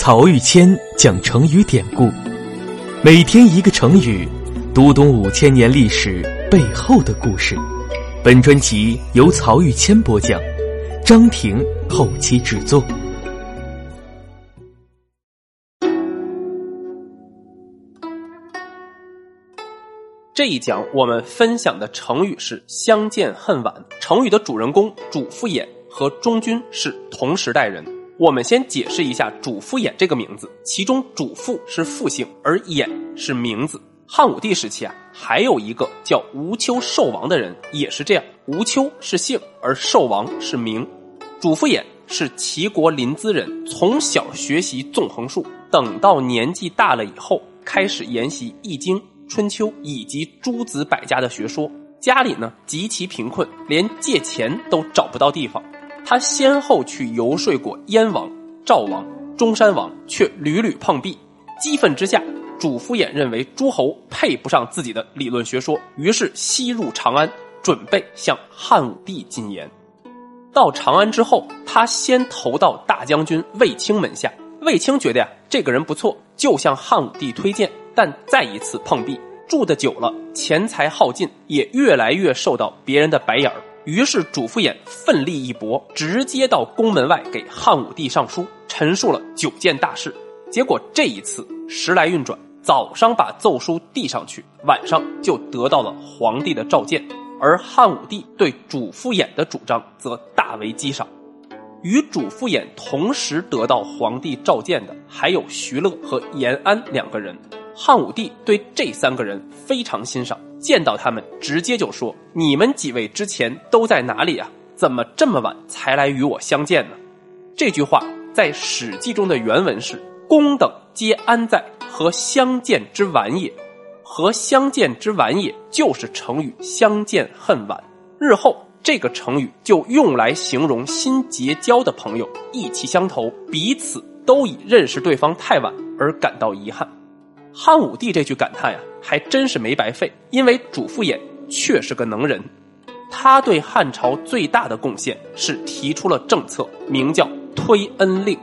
曹玉谦讲成语典故，每天一个成语，读懂五千年历史背后的故事。本专辑由曹玉谦播讲，张婷后期制作。这一讲我们分享的成语是“相见恨晚”。成语的主人公主父偃和忠君是同时代人。我们先解释一下“主父偃”这个名字，其中“主父”是父姓，而“偃”是名字。汉武帝时期啊，还有一个叫吴丘寿王的人，也是这样。吴丘是姓，而寿王是名。主父偃是齐国临淄人，从小学习纵横术，等到年纪大了以后，开始研习《易经》《春秋》以及诸子百家的学说。家里呢极其贫困，连借钱都找不到地方。他先后去游说过燕王、赵王、中山王，却屡屡碰壁。激愤之下，主父偃认为诸侯配不上自己的理论学说，于是西入长安，准备向汉武帝进言。到长安之后，他先投到大将军卫青门下。卫青觉得呀，这个人不错，就向汉武帝推荐。但再一次碰壁，住的久了，钱财耗尽，也越来越受到别人的白眼儿。于是，主父偃奋力一搏，直接到宫门外给汉武帝上书，陈述了九件大事。结果这一次时来运转，早上把奏书递上去，晚上就得到了皇帝的召见。而汉武帝对主父偃的主张则大为激赏。与主父偃同时得到皇帝召见的，还有徐乐和延安两个人。汉武帝对这三个人非常欣赏。见到他们，直接就说：“你们几位之前都在哪里啊？怎么这么晚才来与我相见呢？”这句话在《史记》中的原文是：“公等皆安在？和相见之晚也。和相见之晚也，就是成语‘相见恨晚’。日后这个成语就用来形容新结交的朋友意气相投，彼此都以认识对方太晚而感到遗憾。”汉武帝这句感叹呀，还真是没白费，因为主父偃确是个能人。他对汉朝最大的贡献是提出了政策，名叫推恩令。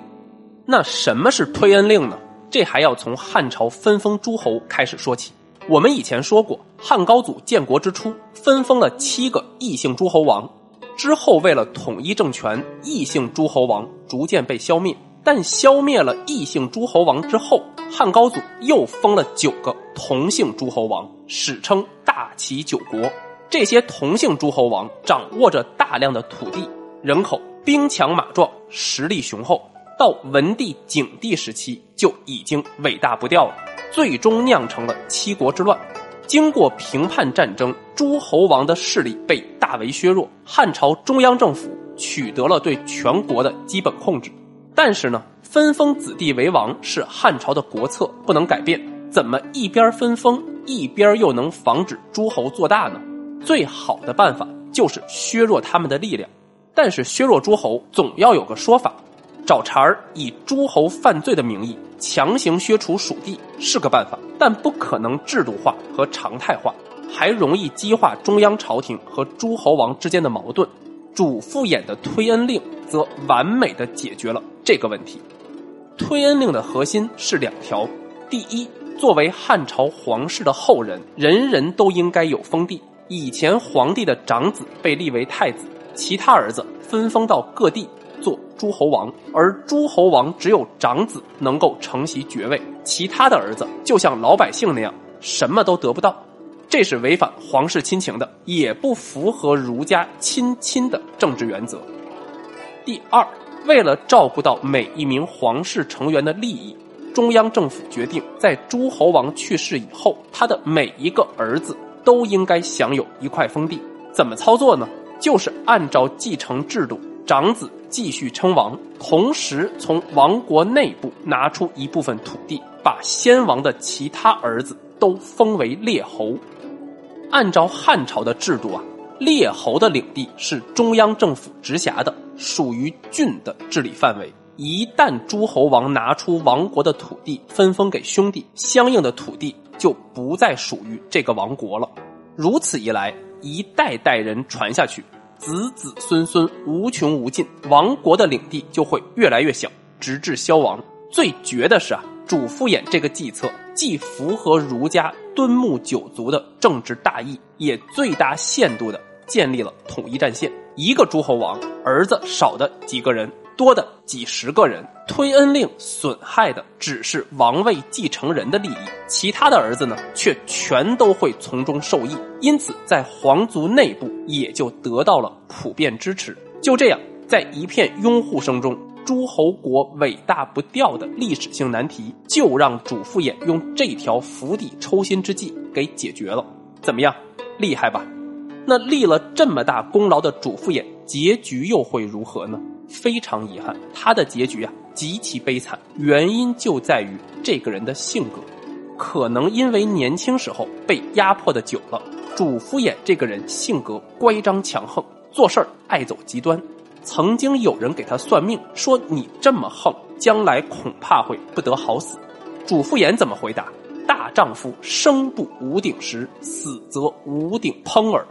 那什么是推恩令呢？这还要从汉朝分封诸侯开始说起。我们以前说过，汉高祖建国之初分封了七个异姓诸侯王，之后为了统一政权，异姓诸侯王逐渐被消灭。但消灭了异姓诸侯王之后，汉高祖又封了九个同姓诸侯王，史称大齐九国。这些同姓诸侯王掌握着大量的土地、人口，兵强马壮，实力雄厚。到文帝、景帝时期就已经尾大不掉了，最终酿成了七国之乱。经过平叛战争，诸侯王的势力被大为削弱，汉朝中央政府取得了对全国的基本控制。但是呢，分封子弟为王是汉朝的国策，不能改变。怎么一边分封，一边又能防止诸侯做大呢？最好的办法就是削弱他们的力量。但是削弱诸侯总要有个说法。找茬儿以诸侯犯罪的名义强行削除属地是个办法，但不可能制度化和常态化，还容易激化中央朝廷和诸侯王之间的矛盾。主父偃的推恩令则完美的解决了这个问题。推恩令的核心是两条：第一，作为汉朝皇室的后人，人人都应该有封地。以前皇帝的长子被立为太子，其他儿子分封到各地做诸侯王，而诸侯王只有长子能够承袭爵位，其他的儿子就像老百姓那样，什么都得不到。这是违反皇室亲情的，也不符合儒家亲亲的政治原则。第二，为了照顾到每一名皇室成员的利益，中央政府决定，在诸侯王去世以后，他的每一个儿子都应该享有一块封地。怎么操作呢？就是按照继承制度，长子继续称王，同时从王国内部拿出一部分土地，把先王的其他儿子都封为列侯。按照汉朝的制度啊，列侯的领地是中央政府直辖的，属于郡的治理范围。一旦诸侯王拿出王国的土地分封给兄弟，相应的土地就不再属于这个王国了。如此一来，一代代人传下去，子子孙孙无穷无尽，王国的领地就会越来越小，直至消亡。最绝的是啊，主父偃这个计策既符合儒家敦睦九族的政治大义，也最大限度的建立了统一战线。一个诸侯王儿子少的几个人，多的几十个人，推恩令损害的只是王位继承人的利益，其他的儿子呢，却全都会从中受益。因此，在皇族内部也就得到了普遍支持。就这样，在一片拥护声中。诸侯国伟大不掉的历史性难题，就让主父偃用这条釜底抽薪之计给解决了。怎么样，厉害吧？那立了这么大功劳的主父偃，结局又会如何呢？非常遗憾，他的结局啊极其悲惨。原因就在于这个人的性格，可能因为年轻时候被压迫的久了。主父偃这个人性格乖张强横，做事儿爱走极端。曾经有人给他算命，说你这么横，将来恐怕会不得好死。主父偃怎么回答？大丈夫生不无鼎石，死则无鼎烹耳。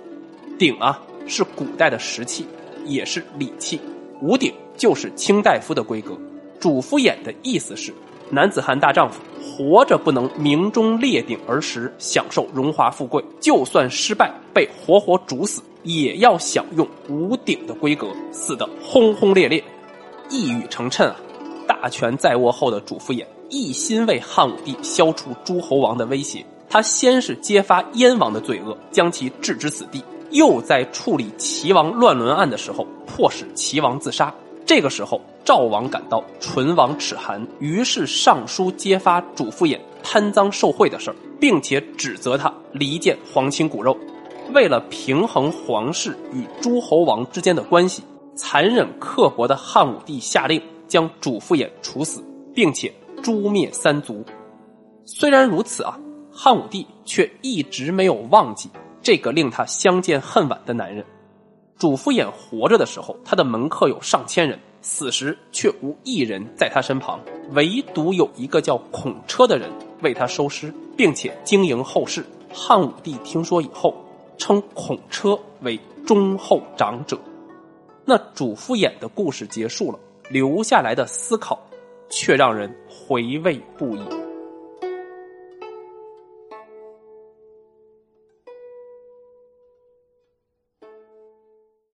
鼎啊，是古代的石器，也是礼器。五鼎就是卿大夫的规格。主父偃的意思是，男子汉大丈夫活着不能明中列鼎而食，享受荣华富贵，就算失败被活活煮死。也要享用无鼎的规格，死得轰轰烈烈，一语成谶啊！大权在握后的主父偃一心为汉武帝消除诸侯王的威胁，他先是揭发燕王的罪恶，将其置之死地；又在处理齐王乱伦案的时候，迫使齐王自杀。这个时候，赵王感到，唇亡齿寒，于是上书揭发主父偃贪赃受贿的事儿，并且指责他离间皇亲骨肉。为了平衡皇室与诸侯王之间的关系，残忍刻薄的汉武帝下令将主父偃处死，并且诛灭三族。虽然如此啊，汉武帝却一直没有忘记这个令他相见恨晚的男人。主父偃活着的时候，他的门客有上千人；死时却无一人在他身旁，唯独有一个叫孔车的人为他收尸，并且经营后事。汉武帝听说以后。称孔车为忠厚长者，那主父偃的故事结束了，留下来的思考却让人回味不已。